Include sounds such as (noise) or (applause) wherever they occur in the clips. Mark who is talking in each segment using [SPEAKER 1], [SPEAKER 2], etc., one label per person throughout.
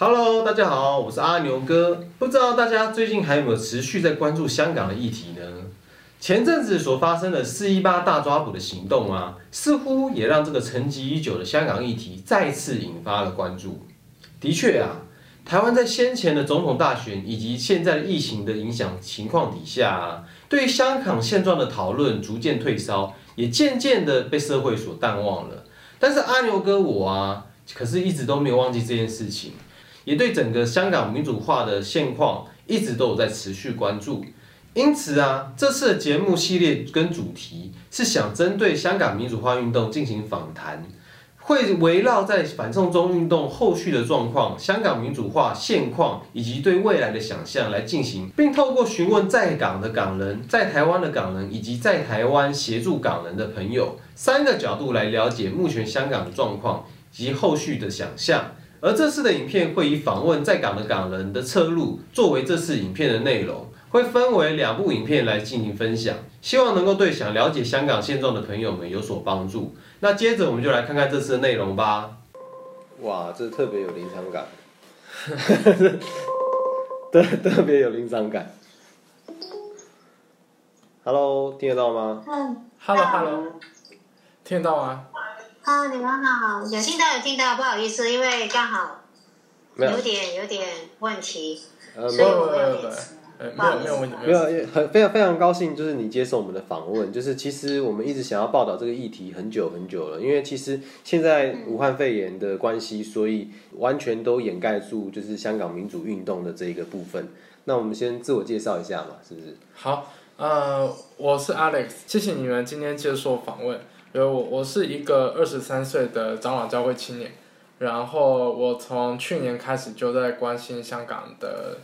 [SPEAKER 1] Hello，大家好，我是阿牛哥。不知道大家最近还有没有持续在关注香港的议题呢？前阵子所发生的四一八大抓捕的行动啊，似乎也让这个沉寂已久的香港议题再次引发了关注。的确啊，台湾在先前的总统大选以及现在的疫情的影响情况底下啊，对香港现状的讨论逐渐退烧，也渐渐的被社会所淡忘了。但是阿牛哥我啊，可是一直都没有忘记这件事情。也对整个香港民主化的现况一直都有在持续关注，因此啊，这次的节目系列跟主题是想针对香港民主化运动进行访谈，会围绕在反送中运动后续的状况、香港民主化现况以及对未来的想象来进行，并透过询问在港的港人、在台湾的港人以及在台湾协助港人的朋友三个角度来了解目前香港的状况及后续的想象。而这次的影片会以访问在港的港人的侧录作为这次影片的内容，会分为两部影片来进行分享，希望能够对想了解香港现状的朋友们有所帮助。那接着我们就来看看这次的内容吧。哇，这特别有临场感，(laughs) 特特别有临场感。Hello，听得到吗？
[SPEAKER 2] 嗯
[SPEAKER 3] ，Hello Hello，听得到吗？
[SPEAKER 2] 啊，你们好，有听到有听到，不好意思，因为刚好有点有点问题，
[SPEAKER 1] 呃，
[SPEAKER 2] 所以我
[SPEAKER 3] 没有
[SPEAKER 2] 有点
[SPEAKER 3] 没有没有问题，
[SPEAKER 1] 没有，
[SPEAKER 3] 没有。
[SPEAKER 1] 很非常非常高兴，就是你接受我们的访问。就是其实我们一直想要报道这个议题很久很久了，因为其实现在武汉肺炎的关系，所以完全都掩盖住就是香港民主运动的这一个部分。那我们先自我介绍一下嘛，是不是？
[SPEAKER 3] 好，呃，我是 Alex，谢谢你们今天接受访问。因为我我是一个二十三岁的长老教会青年，然后我从去年开始就在关心香港的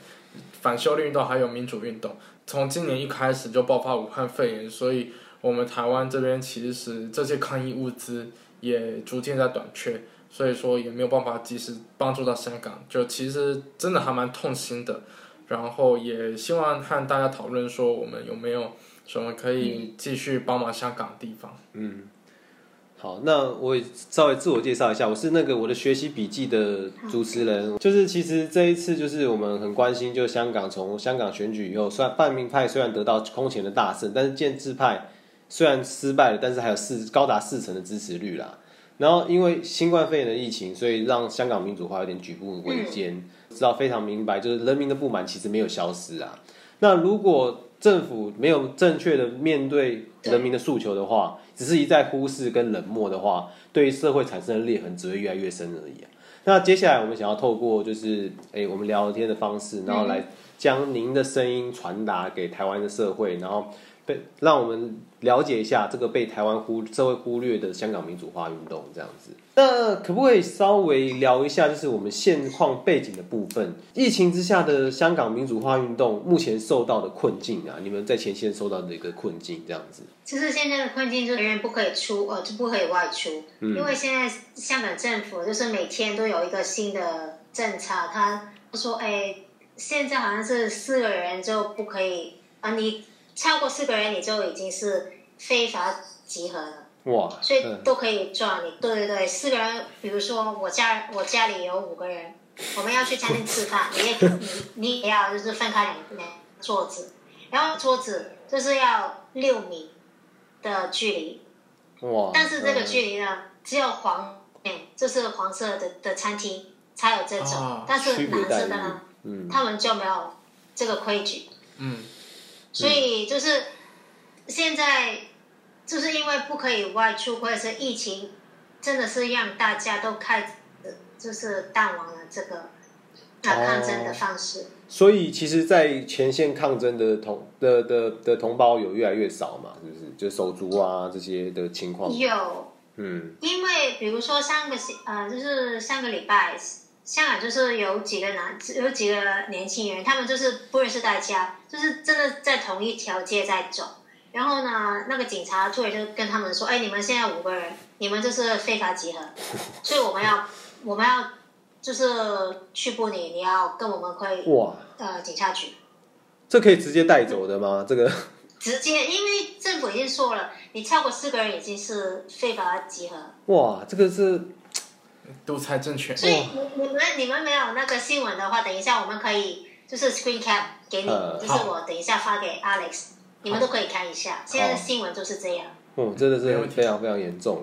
[SPEAKER 3] 反修例运动还有民主运动。从今年一开始就爆发武汉肺炎，所以我们台湾这边其实这些抗疫物资也逐渐在短缺，所以说也没有办法及时帮助到香港，就其实真的还蛮痛心的。然后也希望和大家讨论说，我们有没有什么可以继续帮忙香港的地方。
[SPEAKER 1] 嗯，好，那我也稍微自我介绍一下，我是那个我的学习笔记的主持人。就是其实这一次就是我们很关心，就香港从香港选举以后，虽然泛民派虽然得到空前的大胜，但是建制派虽然失败了，但是还有四高达四成的支持率啦。然后因为新冠肺炎的疫情，所以让香港民主化有点举步维艰。知道非常明白，就是人民的不满其实没有消失啊。那如果政府没有正确的面对人民的诉求的话，只是一再忽视跟冷漠的话，对于社会产生的裂痕只会越来越深而已啊。那接下来我们想要透过就是诶我们聊天的方式，然后来将您的声音传达给台湾的社会，然后被让我们了解一下这个被台湾忽社会忽略的香港民主化运动这样子。那可不可以稍微聊一下，就是我们现况背景的部分？疫情之下的香港民主化运动目前受到的困境啊，你们在前线受到的一个困境这样子。
[SPEAKER 2] 就是现在的困境，就是人员不可以出，呃，就不可以外出，
[SPEAKER 1] 嗯
[SPEAKER 2] 因为现在香港政府就是每天都有一个新的政策，他说，哎，现在好像是四个人就不可以，啊，你超过四个人你就已经是非法集合了。
[SPEAKER 1] 哇，
[SPEAKER 2] 所以
[SPEAKER 1] 嗯
[SPEAKER 2] 都可以抓你。对对对，四个人，比如说我家我家里有五个人，我们要去餐厅吃饭，你也你你也要就是分开两两桌子，然后桌子就是要六米的距离，
[SPEAKER 1] 哇，
[SPEAKER 2] 但是这个
[SPEAKER 1] 嗯
[SPEAKER 2] 距离呢，只有黄面就是黄色的的餐厅才有这种，
[SPEAKER 3] 哦
[SPEAKER 2] 但是蓝色的呢，
[SPEAKER 1] 嗯
[SPEAKER 2] 他们就没有这个规矩。
[SPEAKER 3] 嗯，
[SPEAKER 2] 所以就是现在就是因为不可以外出，或者是疫情，真的是让大家都开就是淡忘了这个啊抗争的方式。
[SPEAKER 1] 所以其实，在前线抗争的同的的的同胞有越来越少嘛，是不是？就手足啊这些的情况。
[SPEAKER 2] 有，
[SPEAKER 1] 嗯
[SPEAKER 2] 因为比如说上个星呃，就是上个礼拜，香港就是有几个男有几个年轻人，他们就是不认识大家，就是真的在同一条街在走。然后呢，那个警察突然就跟他们说：“哎，你们现在五个人，你们就是非法集合，所以我们要我们要就是去捕你，你要跟我们会
[SPEAKER 1] 哇，
[SPEAKER 2] 呃警察局
[SPEAKER 1] 这可以直接带走的吗？这个
[SPEAKER 2] 直接，因为政府已经说了，你超过四个人已经是非法集合。
[SPEAKER 1] 哇，这个是
[SPEAKER 3] 独裁政权。
[SPEAKER 2] 所以你你们你们没有那个新闻的话，等一下我们可以就是 screen cap 给你，
[SPEAKER 1] 呃
[SPEAKER 2] 就是我等一下发给 Alex，你们都可以看一下。现在的新闻就是这样。
[SPEAKER 1] 哦，真的是非常非常严重。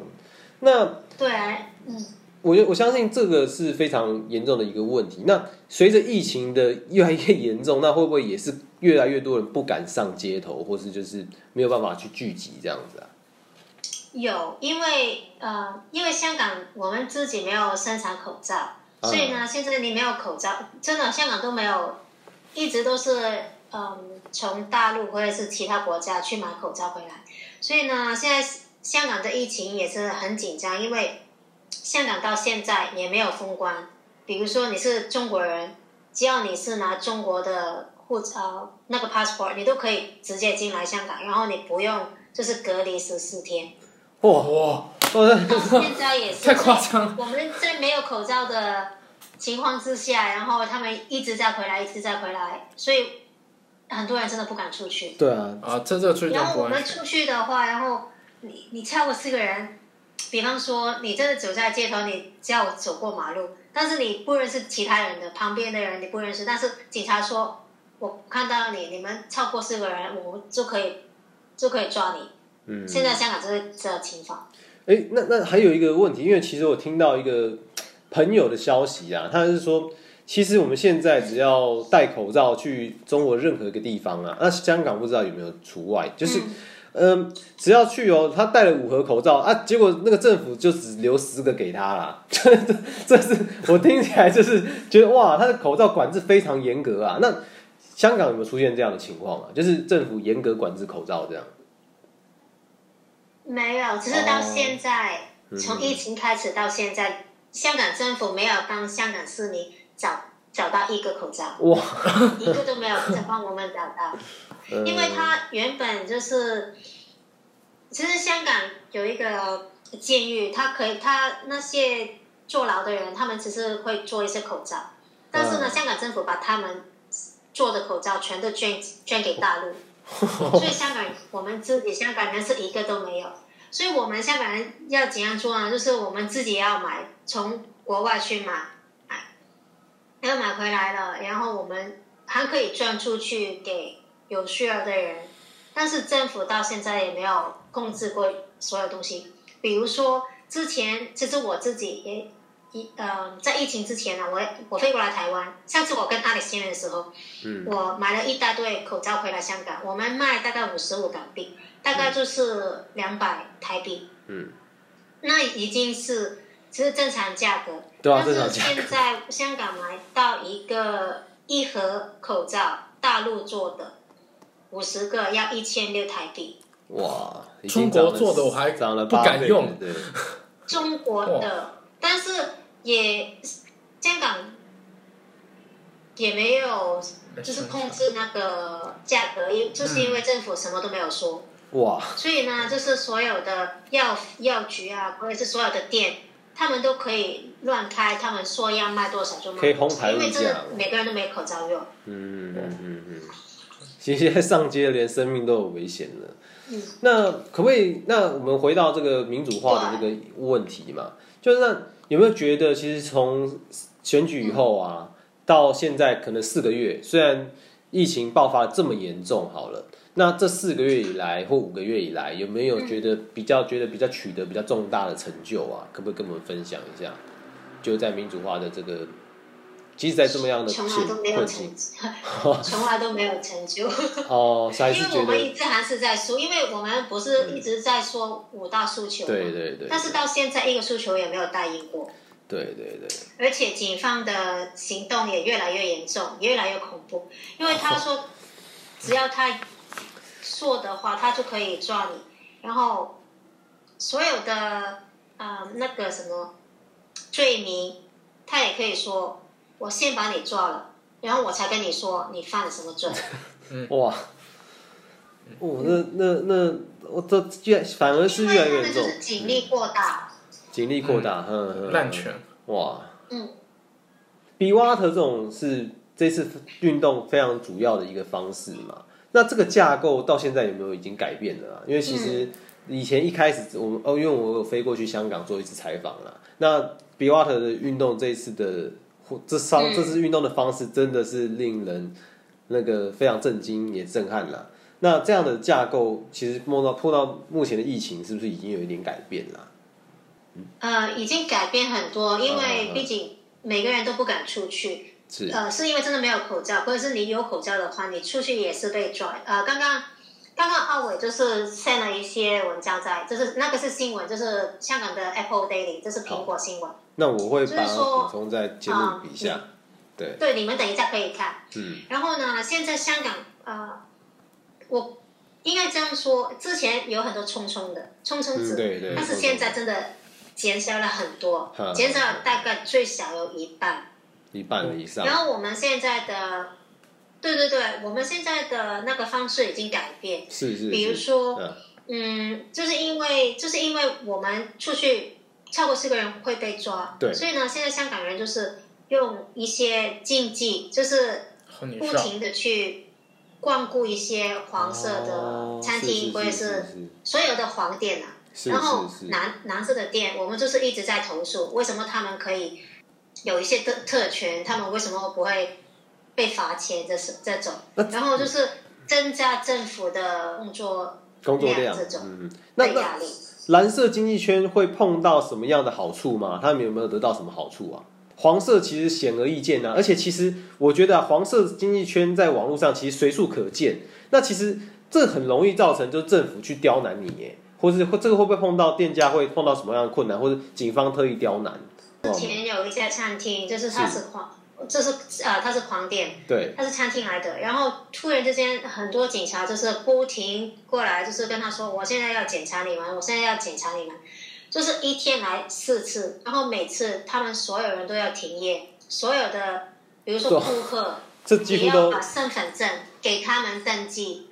[SPEAKER 1] 那
[SPEAKER 2] 对啊，嗯，
[SPEAKER 1] 我觉得我相信这个是非常严重的一个问题。那随着疫情的越来越严重，那会不会也是越来越多人不敢上街头，或是就是没有办法去聚集这样子啊？
[SPEAKER 2] 有，因为呃，因为香港我们自己没有生产口罩，所以呢，现在你没有口罩，真的香港都没有，一直都是嗯从大陆或者是其他国家去买口罩回来，所以呢，现在香港的疫情也是很紧张，因为香港到现在也没有封关，比如说你是中国人，只要你是拿中国的护照那个 passport，你都可以直接进来香港，然后你不用就是隔离十四天。
[SPEAKER 1] 哇，
[SPEAKER 3] 哇，
[SPEAKER 1] 哦，那
[SPEAKER 2] 到现在也是
[SPEAKER 3] 太夸张了。
[SPEAKER 2] 我们在没有口罩的情况之下，然后他们一直在回来，一直在回来，所以很多人真的不敢出去。
[SPEAKER 1] 对啊，
[SPEAKER 3] 啊，这这出去
[SPEAKER 2] 然后我
[SPEAKER 3] 不安全。
[SPEAKER 2] 们出去的话，然后你你超过四个人，比方说你真的走在街头，你只要走过马路，但是你不认识其他人的，旁边的人你不认识，但是警察说，我看到你，你们超过四个人，我就可以就可以抓你。
[SPEAKER 1] 嗯，
[SPEAKER 2] 现在香港就是这情况。
[SPEAKER 1] 哎，那那还有一个问题，因为其实我听到一个朋友的消息啊，他是说，其实我们现在只要戴口罩去中国任何一个地方啊，那香港不知道有没有除外，就是。嗯，只要去哦，他戴了五盒口罩啊，结果那个政府就只留十个给他啦。这 (laughs) 这这是我听起来就是觉得哇，他的口罩管制非常严格啊。那香港有没有出现这样的情况啊？就是政府严格管制口罩这样？
[SPEAKER 2] 没有，只是到现在，
[SPEAKER 1] 嗯
[SPEAKER 2] 从疫情开始到现在，香港政府没有帮香港市民找找到一个口罩，
[SPEAKER 1] 哇，
[SPEAKER 2] 一个都没有再帮我们找到，
[SPEAKER 1] 呃 (laughs)
[SPEAKER 2] 因为他原本就是，其实香港有一个监狱，他可以，他那些坐牢的人，他们只是会做一些口罩，但是呢，
[SPEAKER 1] 嗯。
[SPEAKER 2] 香港政府把他们做的口罩全都捐捐给大陆。(laughs) 所以香港，我们自己香港人是一个都没有，所以我们香港人要怎样做呢？就是我们自己要买，从国外去买，买，要买回来了，然后我们还可以捐出去给有需要的人，但是政府到现在也没有控制过所有东西，比如说之前，其实我自己也。一呃，在疫情之前呢，我我飞过来台湾。上次我跟 Alex 见面的时候，
[SPEAKER 1] 嗯
[SPEAKER 2] 我买了一大堆口罩回来香港，我们卖大概五十五港币，大概就是两百台币。
[SPEAKER 1] 嗯，
[SPEAKER 2] 那已经是其实正常价格。
[SPEAKER 1] 对啊，
[SPEAKER 2] 但
[SPEAKER 1] 正常价
[SPEAKER 2] 是现在香港买到一个一盒口罩，大陆做的，五十个要一千六台币。
[SPEAKER 1] 哇，
[SPEAKER 3] 中国做的我还
[SPEAKER 1] 涨了
[SPEAKER 3] 不敢用
[SPEAKER 2] 中国的，但是也香港也没有就是控制那个价格，因就是因为政府什么都没有说。
[SPEAKER 1] 哇，
[SPEAKER 2] 所以呢，就是所有的药药局啊，或者是所有的店，他们都可以乱开，他们说要卖多少就卖
[SPEAKER 1] 可以
[SPEAKER 2] 多少，
[SPEAKER 1] 哄抬物
[SPEAKER 2] 因为真的
[SPEAKER 1] 价
[SPEAKER 2] 每个人都没口罩用。
[SPEAKER 1] 嗯嗯嗯嗯，其实现在上街连生命都有危险了。
[SPEAKER 2] 嗯，
[SPEAKER 1] 那可不可以？那我们回到这个民主化的这个问题嘛，就是那有没有觉得，其实从选举以后啊，到现在可能四个月，虽然疫情爆发得这么严重，好了，那这四个月以来或五个月以来，有没有觉得比较觉得比较取得比较重大的成就啊？可不可以跟我们分享一下？就在民主化的这个，即使在这么样的 (laughs)
[SPEAKER 2] 从来都没有
[SPEAKER 1] 困
[SPEAKER 2] 成
[SPEAKER 1] 境，，(laughs)
[SPEAKER 2] 从来都没有成就。
[SPEAKER 1] 哦，还
[SPEAKER 2] 因为我们一直还是在说，因为我们不是一直在说五大诉求
[SPEAKER 1] 对对，
[SPEAKER 2] 但是到现在一个诉求也没有答应过，
[SPEAKER 1] 对对对，
[SPEAKER 2] 而且警方的行动也越来越严重，越来越恐怖，因为他说 (laughs) 只要他说的话，他就可以抓你，然后所有的呃那个什么罪名，他也可以说我先把你抓了，然后我才跟你说你犯了什么罪。
[SPEAKER 1] 哇，哦，那那那，我这越反而是越来越严重。
[SPEAKER 2] 为他们就是，警力过大，
[SPEAKER 1] 警力过大，嗯。嗯，
[SPEAKER 3] 滥权，
[SPEAKER 1] 哇，
[SPEAKER 2] 嗯，
[SPEAKER 1] 比 water 这种是这次运动非常主要的一个方式嘛。那这个架构到现在有没有已经改变了啊？因为其实以前一开始我们哦，因为我有飞过去香港做一次采访啦。那 b w a t e r 的运动这一次的这上这次运动的方式真的是令人那个非常震惊也震撼了。那这样的架构其实碰到碰到目前的疫情，是不是已经有一点改变了？
[SPEAKER 2] 呃，已经改变很多，因为毕竟每个人都不敢出去。
[SPEAKER 1] 是。
[SPEAKER 2] 呃，是因为真的没有口罩，或者是你有口罩的话，你出去也是被抓。呃，刚刚。刚刚奥伟就是 send 了一些文章在，就是那个是新闻，就是香港的 Apple Daily，这是苹果新闻。
[SPEAKER 1] 那我会把它补充在节目底下。对。
[SPEAKER 2] 对，你们等一下可以看。嗯。然后呢，现在香港呃，我应该这样说，之前有很多冲冲的冲冲子，
[SPEAKER 1] 对对。
[SPEAKER 2] 但是现在真的减少了很多，减少大概最少有一半。
[SPEAKER 1] 一半以上。
[SPEAKER 2] 然后我们现在的。对对对，我们现在的那个方式已经改变。
[SPEAKER 1] 是是。
[SPEAKER 2] 比如说，嗯，就是因为就是因为我们出去超过四个人会被抓，
[SPEAKER 1] 对。
[SPEAKER 2] 所以呢，现在香港人就是用一些禁忌，就是不停的去光顾一些黄色的餐厅或者是所有的黄店啊。然后蓝蓝色的店，我们就是一直在投诉，为什么他们可以有一些特特权，他们为什么不会？被罚钱这是这种，然后就是增加政府的工作
[SPEAKER 1] 工作量
[SPEAKER 2] 这种，
[SPEAKER 1] 嗯，那那蓝色经济圈会碰到什么样的好处吗？他们有没有得到什么好处啊？黄色其实显而易见啊，而且其实我觉得黄色经济圈在网络上其实随处可见。那其实这很容易造成就是政府去刁难你，耶，或是会这个会不会碰到店家会碰到什么样的困难，或者警方特意刁难？
[SPEAKER 2] 之前有一家餐厅，就是它是黄。这是呃，它是狂店，
[SPEAKER 1] 对，
[SPEAKER 2] 它是餐厅来的。然后突然之间，很多警察就是不停过来，就是跟他说：“我现在要检查你们，我现在要检查你们。”就是一天来四次，然后每次他们所有人都要停业，所有的比如说顾客，
[SPEAKER 1] 你
[SPEAKER 2] 要把身份证给他们登记，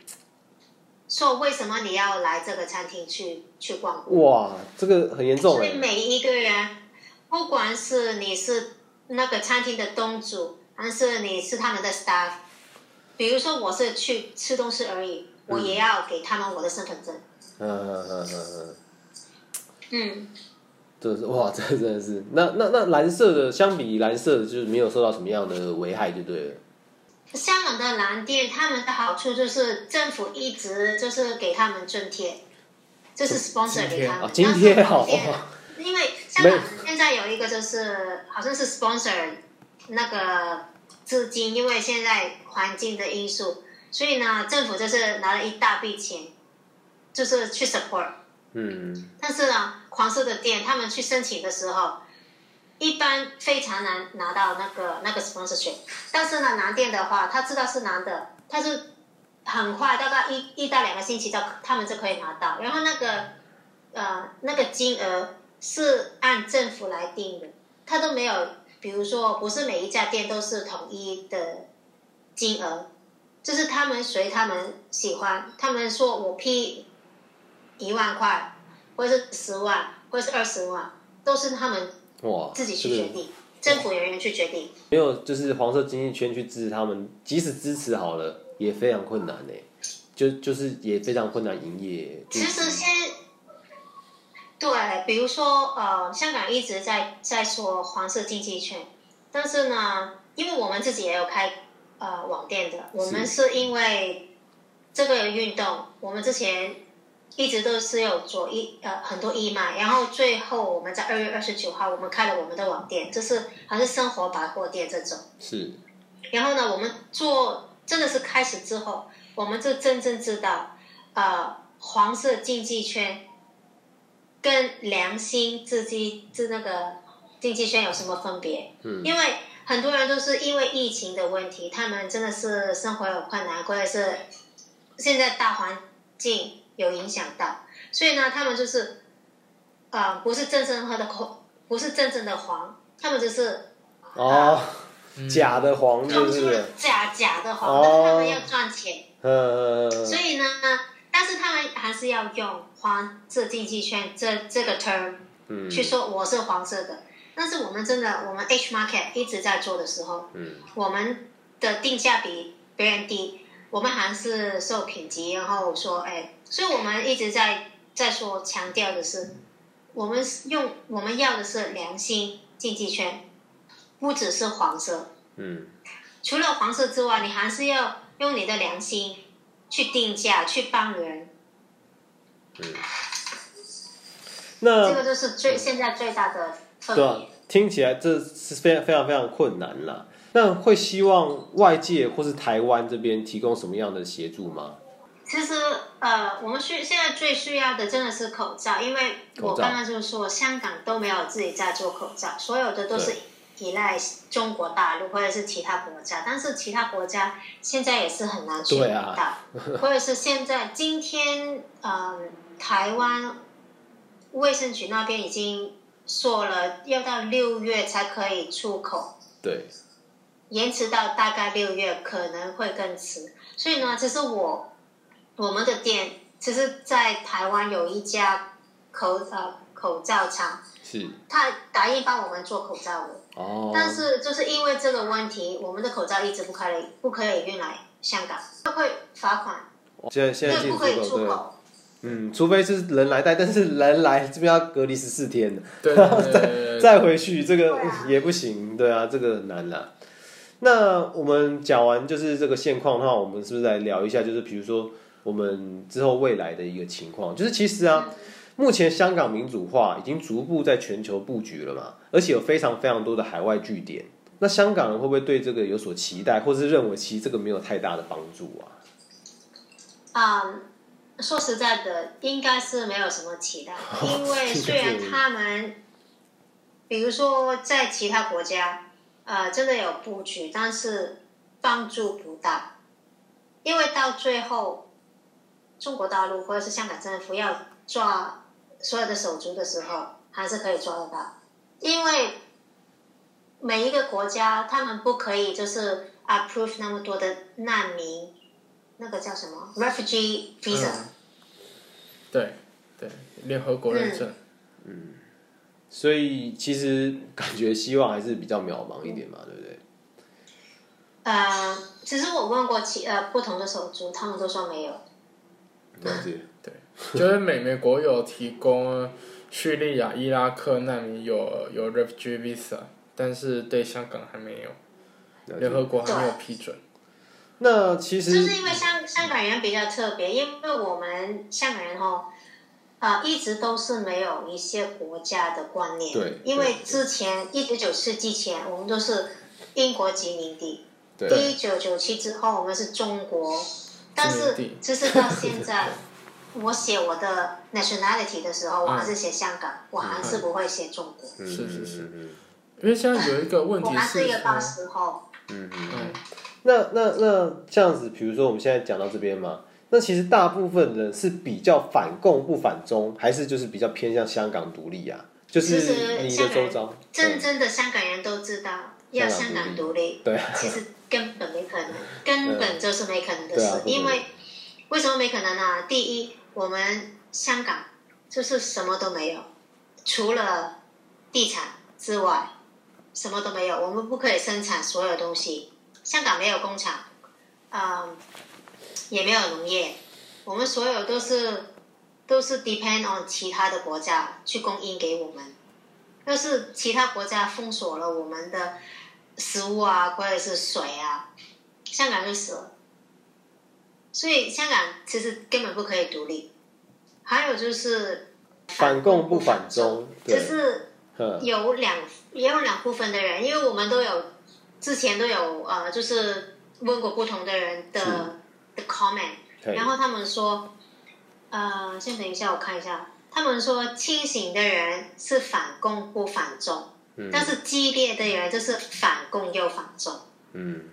[SPEAKER 2] 说为什么你要来这个餐厅去去逛。
[SPEAKER 1] 哇，这个很严重。
[SPEAKER 2] 所以每一个人，不管是你是。那个餐厅的东主，还是你是他们的 staff？比如说我是去吃东西而已，我也要给他们我的身份证。嗯嗯嗯嗯嗯。嗯。
[SPEAKER 1] 这是哇，这真的是那那那蓝色的，相比蓝色的，就是没有受到什么样的危害，就对了。
[SPEAKER 2] 香港的蓝店，他们的好处就是政府一直就是给他们津贴，就是 sponsor 给他们，
[SPEAKER 1] 津贴
[SPEAKER 2] 好。因为香港现在有一个就是好像是 sponsor 那个资金，因为现在环境的因素，所以呢，政府就是拿了一大笔钱，就是去 support。嗯。但是呢，黄色的店他们去申请的时候，一般非常难拿到那个那个 sponsorship。但是呢，蓝店的话，他知道是男的，他就很快，大概一一到两个星期，就他们就可以拿到。然后那个呃那个金额。是按政府来定的，他都没有，比如说不是每一家店都是统一的金额，就是他们随他们喜欢，他们说我批一万块，或者是十万，或者是二十万，都是他们哇自己去决定，政府人员去决定。
[SPEAKER 1] 没有，就是黄色经济圈去支持他们，即使支持好了，也非常困难呢，就就是也非常困难营业。
[SPEAKER 2] 其实先。对，比如说，呃，香港一直在在说黄色经济圈，但是呢，因为我们自己也有开呃网店的，我们是因为这个运动，我们之前一直都是有做义呃很多义卖，然后最后我们在二月二十九号，我们开了我们的网店，就是好像生活百货店这种。
[SPEAKER 1] 是。
[SPEAKER 2] 然后呢，我们做真的是开始之后，我们就真正知道，呃，黄色经济圈。跟良心自己自那个经济圈有什么分别？嗯，因为很多人都是因为疫情的问题，他们真的是生活有困难，或者是现在大环境有影响到，所以呢，他们就是呃，不是真正喝的口，不是真正的黄，他们就是
[SPEAKER 1] 哦，假的黄，就是
[SPEAKER 2] 假假的黄，但是他们要赚钱，嗯，所以呢。但是他们还是要用黄色经济圈这这个 term 去说我是黄色的。但是我们真的，我们 H market 一直在做的时候，嗯我们的定价比别人低，我们还是受品级，然后说哎，所以我们一直在在说强调的是，我们用我们要的是良心，经济圈，不只是黄色。
[SPEAKER 1] 嗯，
[SPEAKER 2] 除了黄色之外，你还是要用你的良心去定价，去帮人。
[SPEAKER 1] 嗯那
[SPEAKER 2] 这个就是最现在最大的特
[SPEAKER 1] 对啊
[SPEAKER 2] 别。，
[SPEAKER 1] 听起来这是非常非常非常困难了。那会希望外界或是台湾这边提供什么样的协助吗？
[SPEAKER 2] 其实呃，我们需现在最需要的真的是口罩，因为我刚刚就说香港都没有自己在做口罩，所有的都是依赖中国大陆或者是其他国家，但是其他国家现在也是很难取
[SPEAKER 1] 对
[SPEAKER 2] 得
[SPEAKER 1] 啊
[SPEAKER 2] 到，或者是现在今天呃台湾卫生局那边已经说了，要到六月才可以出口。
[SPEAKER 1] 对，
[SPEAKER 2] 延迟到大概六月可能会更迟。所以呢，其实我我们的店，其实，在台湾有一家口呃口罩厂，
[SPEAKER 1] 是
[SPEAKER 2] 他答应帮我们做口罩的，
[SPEAKER 1] 哦，
[SPEAKER 2] 但是就是因为这个问题，我们的口罩一直不可以不可以运来香港，会罚款，
[SPEAKER 1] 现在现在
[SPEAKER 2] 不可以
[SPEAKER 1] 出口。嗯，除非是人来带，但是人来这边要隔离十四天。的，
[SPEAKER 3] 对对 (laughs) 对对对。
[SPEAKER 1] 再回去这个也不行，对啊，这个很难啦。那我们讲完就是这个现况的话，我们是不是来聊一下，就是比如说我们之后未来的一个情况？就是其实啊，目前香港民主化已经逐步在全球布局了嘛，而且有非常非常多的海外据点。那香港人会不会对这个有所期待，或是认为其实这个没有太大的帮助啊？
[SPEAKER 2] 啊、说实在的，应该是没有什么期待，因为 (laughs) 虽然他们，比如说在其他国家，呃，真的有布局，但是帮助不大，因为到最后，中国大陆或者是香港政府要抓所有的手足的时候，还是可以抓得到，因为每一个国家他们不可以就是 approve 那么多的难民。那个叫什么 refugee visa，、
[SPEAKER 3] 嗯对对，联合国认证，
[SPEAKER 1] 所以其实感觉希望还是比较渺茫一点嘛，对不对？
[SPEAKER 2] 呃，其实我问过其呃不同的手足，他们都说没有。
[SPEAKER 1] 了解。(laughs)
[SPEAKER 3] 就是美美国有提供叙利亚、伊拉克难民有有 refugee visa，但是对香港还没有，联合国还没有批准。
[SPEAKER 1] 那其实
[SPEAKER 2] 就是因为香香港人比较特别，因为我们香港人哦，呃，一直都是没有一些国家的观念。
[SPEAKER 1] 对
[SPEAKER 2] 因为之前一九九四之前，我们都是英国殖民地。
[SPEAKER 1] 对
[SPEAKER 2] 一九九七之后，我们是中国，但是
[SPEAKER 3] 殖民地
[SPEAKER 2] 其实到现在，(laughs) 我写我的 nationality 的时候，我还是写香港，我还是不会写中国。
[SPEAKER 1] 嗯。
[SPEAKER 3] 是是是。
[SPEAKER 1] 嗯嗯
[SPEAKER 3] 因为现在有一个问题
[SPEAKER 2] 我还是一个八
[SPEAKER 3] 说，
[SPEAKER 2] 十后。
[SPEAKER 1] 嗯。嗯
[SPEAKER 3] 嗯，
[SPEAKER 1] 那那那这样子，比如说我们现在讲到这边嘛，那其实大部分人是比较反共不反中，还是就是比较偏向香港独立啊？就是你的周遭，嗯。
[SPEAKER 2] 真正的香港人都知道要香港独立，
[SPEAKER 1] 对。啊，
[SPEAKER 2] 其实根本没可能，根本就是没可能的事。因为为什么没可能呢？第一，我们香港就是什么都没有，除了地产之外，什么都没有。我们不可以生产所有东西。香港没有工厂，嗯，也没有农业，我们所有都是都是 depend on 其他的国家去供应给我们。要是其他国家封锁了我们的食物啊，或者是水啊，香港就死了。所以香港其实根本不可以独立。还有就是
[SPEAKER 1] 反共不反中，
[SPEAKER 2] 就，是
[SPEAKER 1] 嗯。
[SPEAKER 2] 有两也有两部分的人，因为我们都有之前都有呃，就是问过不同的人的的 comment，然后他们说，呃，先等一下我看一下，他们说清醒的人是反共不反中，
[SPEAKER 1] 嗯。
[SPEAKER 2] 但是激烈的人就是反共又反中。
[SPEAKER 1] 嗯。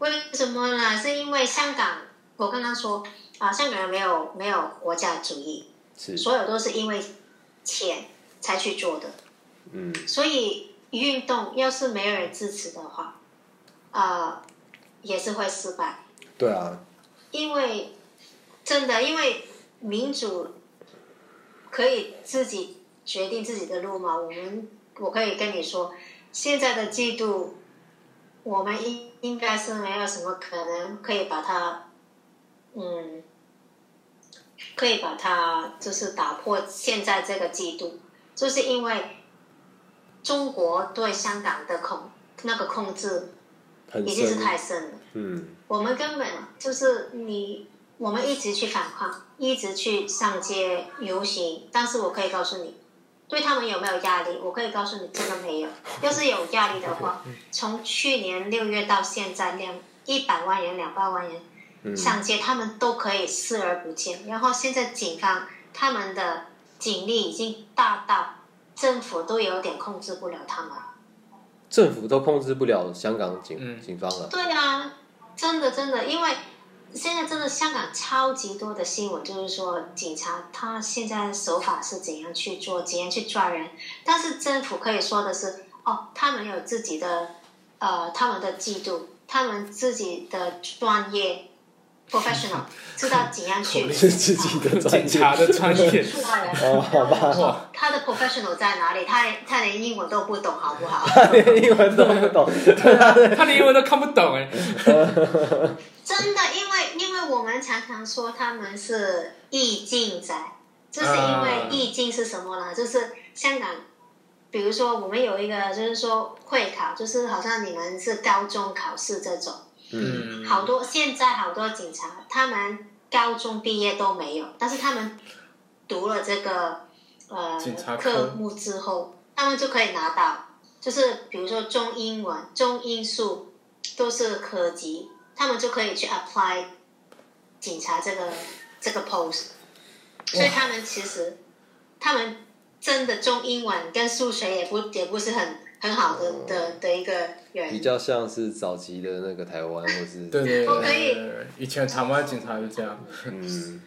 [SPEAKER 2] 为什么呢？是因为香港，我刚刚说啊、香港人没有没有国家主义，
[SPEAKER 1] 是
[SPEAKER 2] 所有都是因为钱才去做的。
[SPEAKER 1] 嗯
[SPEAKER 2] 所以运动要是没有人支持的话，呃，也是会失败。
[SPEAKER 1] 对啊，
[SPEAKER 2] 因为真的，因为民主可以自己决定自己的路嘛。我们我可以跟你说，现在的制度，我们应应该是没有什么可能可以把它，嗯，可以把它就是打破现在这个制度，就是因为中国对香港的控那个控制已经是，太深了。
[SPEAKER 1] 嗯
[SPEAKER 2] 我们根本就是你，我们一直去反抗，一直去上街游行，但是我可以告诉你，对他们有没有压力？我可以告诉你，真的没有。要是有压力的话，从去年六月到现在，两一百万人、两百万人
[SPEAKER 1] 嗯
[SPEAKER 2] 上街，他们都可以视而不见。然后现在警方他们的警力已经大到政府都有点控制不了他们。
[SPEAKER 1] 政府都控制不了香港警、
[SPEAKER 3] 嗯
[SPEAKER 1] 警方了，
[SPEAKER 2] 对啊，真的真的，因为现在真的香港超级多的新闻，就是说警察他现在手法是怎样去做，怎样去抓人，但是政府可以说的是，哦，他们有自己的呃他们的制度，他们自己的专业 professional，知道怎样去
[SPEAKER 1] 是自己的专业。
[SPEAKER 3] 警察的专业。
[SPEAKER 1] 哦，好吧，
[SPEAKER 3] 哇，
[SPEAKER 2] 他的 professional 在哪里？他连他连英文都不懂，好不好？(laughs)
[SPEAKER 1] 连英文都不懂，(laughs)
[SPEAKER 3] 他连英文都看不懂哎。(laughs)
[SPEAKER 2] 真的，因为因为我们常常说他们是意境仔，就是因为意境是什么呢？就是香港，比如说我们有一个就是说会考，就是好像你们是高中考试这种，
[SPEAKER 1] 嗯，
[SPEAKER 3] 嗯，
[SPEAKER 2] 好多现在好多警察他们高中毕业都没有，但是他们读了这个呃
[SPEAKER 3] 科。
[SPEAKER 2] 目之后，他们就可以拿到，就是比如说中英文、中英数都是科级，他们就可以去 apply 警察这个这个 post，所以他们其实他们真的中英文跟数学也不也不是很很好的的的一个人
[SPEAKER 1] 比。较像是早期的那个台湾，或是
[SPEAKER 3] 对对对
[SPEAKER 2] 以
[SPEAKER 3] 前台湾警察就这样。
[SPEAKER 1] 嗯，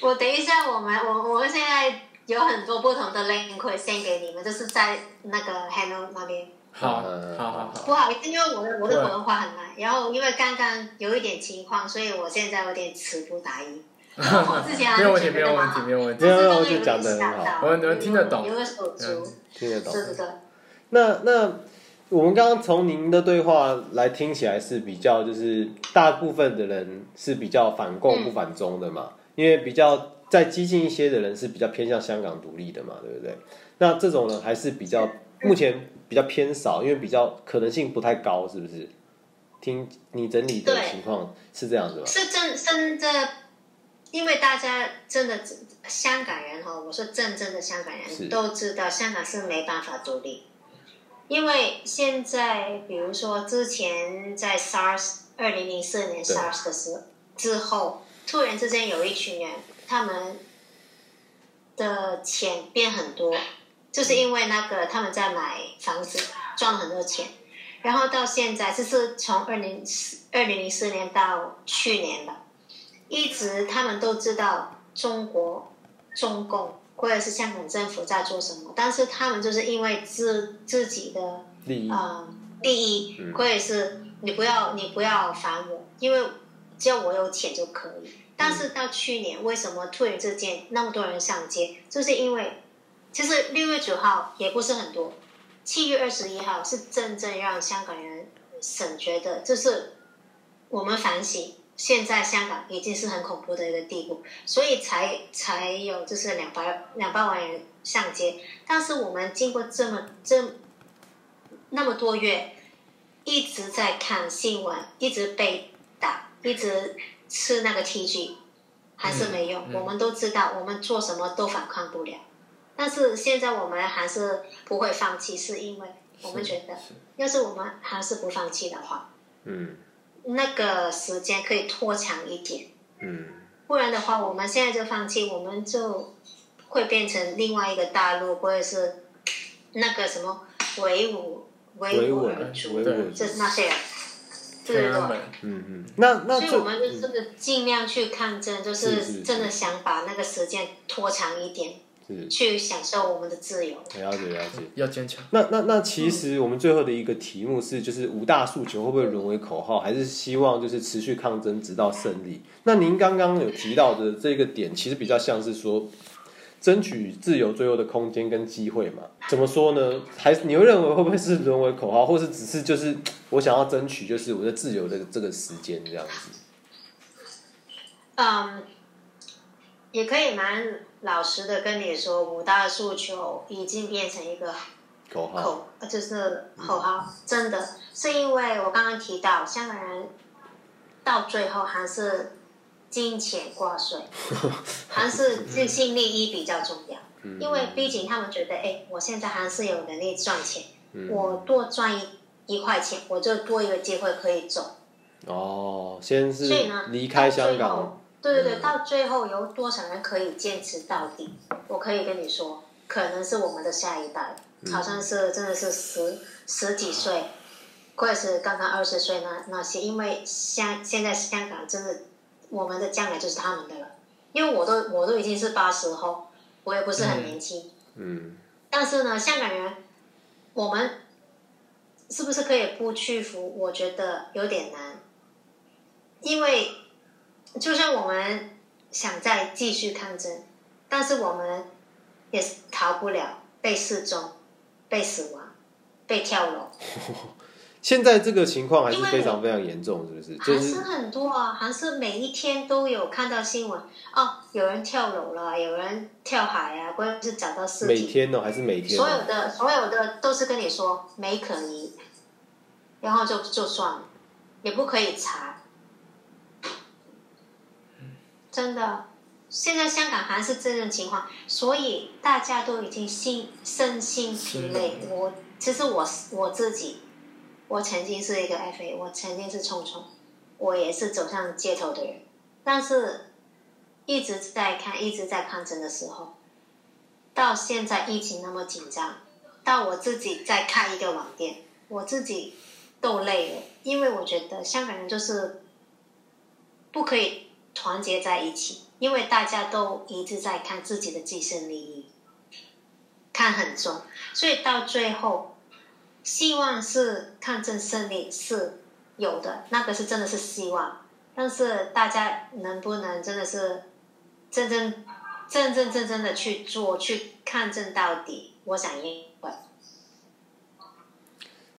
[SPEAKER 2] 我等一下，我们我我们现在有很多不同的 link 可以 send 给你们，就是在那个 Hello 那边。
[SPEAKER 3] 好，
[SPEAKER 1] 嗯
[SPEAKER 3] 好好好，
[SPEAKER 2] 不好意思，因为我的我的
[SPEAKER 3] 对
[SPEAKER 2] 普通话很烂，然后因为刚刚有一点情况，所以我现在有点词不达意。(laughs) 我之前还
[SPEAKER 3] 没有问题，没有问题，没有问题
[SPEAKER 1] 没。有没有
[SPEAKER 2] 但是
[SPEAKER 1] 就讲的很好
[SPEAKER 3] 我我听得懂
[SPEAKER 2] 有个手足，
[SPEAKER 1] 听得懂。
[SPEAKER 2] 对对对。
[SPEAKER 1] 那那我们刚刚从您的对话来听起来是比较，就是大部分的人是比较反共不反中的嘛，因为比较再激进一些的人是比较偏向香港独立的嘛，对不对？那这种人还是比较目前比较偏少，因为比较可能性不太高，是不是？听你整理的情况是这样子吗？
[SPEAKER 2] 是真真的，因为大家真的香港人哈，我说真正的香港人都知道香港是没办法独立，因为现在比如说之前在 SARS 二零零四年 SARS 的时候之后，突然之间有一群人，他们的钱变很多，就是因为那个他们在买房子赚了很多钱。然后到现在，就是从二零二零零四年到去年吧，一直他们都知道中国、中共或者是香港政府在做什么，但是他们就是因为自自己的
[SPEAKER 1] 利益
[SPEAKER 2] 呃利益
[SPEAKER 1] 嗯，
[SPEAKER 2] 或者是你不要你不要烦我，因为只要我有钱就可以。但是到去年，为什么突然之间那么多人上街？就是因为其实六月九号也不是很多，七月二十一号是真正让香港人省觉得，就是我们反省，现在香港已经是很恐怖的一个地步，所以才才有就是两百两百万人上街。但是我们经过这么这那么多月，一直在看新闻，一直被打，一直吃那个 TG，还是没用。
[SPEAKER 3] 嗯嗯
[SPEAKER 2] 我们都知道，我们做什么都反抗不了。但是现在我们还是不会放弃，是因为我们觉得，
[SPEAKER 3] 是
[SPEAKER 2] 要是我们还是不放弃的话，
[SPEAKER 1] 嗯
[SPEAKER 2] 那个时间可以拖长一点。
[SPEAKER 1] 嗯。
[SPEAKER 2] 不然的话，我们现在就放弃，我们就会变成另外一个大陆，或者是那个什么维吾维
[SPEAKER 1] 维吾尔
[SPEAKER 2] 族，
[SPEAKER 1] 维吾尔
[SPEAKER 2] 就是那些。人，对对。对。
[SPEAKER 1] 嗯嗯，那那
[SPEAKER 2] 所以我们就真的尽量去抗争，就是
[SPEAKER 1] 是是
[SPEAKER 2] 是。真的想把那个时间拖长一点，
[SPEAKER 1] 是
[SPEAKER 2] 去享受我们的自由。
[SPEAKER 1] 了解了解。
[SPEAKER 3] 要坚强。
[SPEAKER 1] 那那那其实我们最后的一个题目是，就是五大诉求会不会沦为口号，还是希望就是持续抗争直到胜利？那您刚刚有提到的这个点，其实比较像是说，争取自由最后的空间跟机会嘛？怎么说呢？还是你会认为会不会是沦为口号，或是只是就是我想要争取就是我的自由的这个时间这样子？
[SPEAKER 2] 嗯，也可以蛮老实的跟你说，五大诉求已经变成一个
[SPEAKER 4] 口号，
[SPEAKER 2] 口呃就是口号，真的。是因为我刚刚提到香港人到最后还是金钱挂帅，(laughs) 还是自信利益比较重要。
[SPEAKER 4] 嗯。
[SPEAKER 2] 因为毕竟他们觉得，哎，我现在还是有能力赚钱，
[SPEAKER 4] 嗯。
[SPEAKER 2] 我多赚一一块钱，我就多一个机会可以走。
[SPEAKER 4] 哦，先是离开香港。
[SPEAKER 2] 后，，对对对，
[SPEAKER 4] 嗯。
[SPEAKER 2] 到最后有多少人可以坚持到底？我可以跟你说，可能是我们的下一代，
[SPEAKER 4] 嗯。
[SPEAKER 2] 好像是真的是十十几岁，或者是刚刚二十岁那那些，因为香现在香港真的，我们的将来就是他们的了。因为我都我都已经是八十后，我也不是很年轻，
[SPEAKER 4] 嗯。
[SPEAKER 2] 但是呢，香港人，我们是不是可以不屈服？我觉得有点难，因为就算我们想再继续抗争，但是我们也是逃不了被失踪、被死亡、被跳楼，(laughs)
[SPEAKER 4] 现在这个情况还是非常非常严重，是不是？就是
[SPEAKER 2] 还是很多啊，还是每一天都有看到新闻哦，有人跳楼了，有人跳海啊，或者是找到尸体。
[SPEAKER 4] 每天哦，还是每天
[SPEAKER 2] 所
[SPEAKER 4] 哦？
[SPEAKER 2] 有的所有的都是跟你说没可疑，然后就就算了，也不可以查。真的，现在香港还是这种情况，所以大家都已经心身心疲累。我其实我我自己，我曾经是一个 FA，我曾经是冲冲，我也是走上街头的人，但是一直在看，一直在抗争的时候，到现在疫情那么紧张，到我自己在开一个网店，我自己都累了，因为我觉得香港人就是不可以团结在一起，因为大家都一直在看自己的自身利益，看很重，所以到最后，希望是抗争胜利是有的，那个是真的是希望，但是大家能不能真的是真正真正正正的去做，去抗争到底，我想应。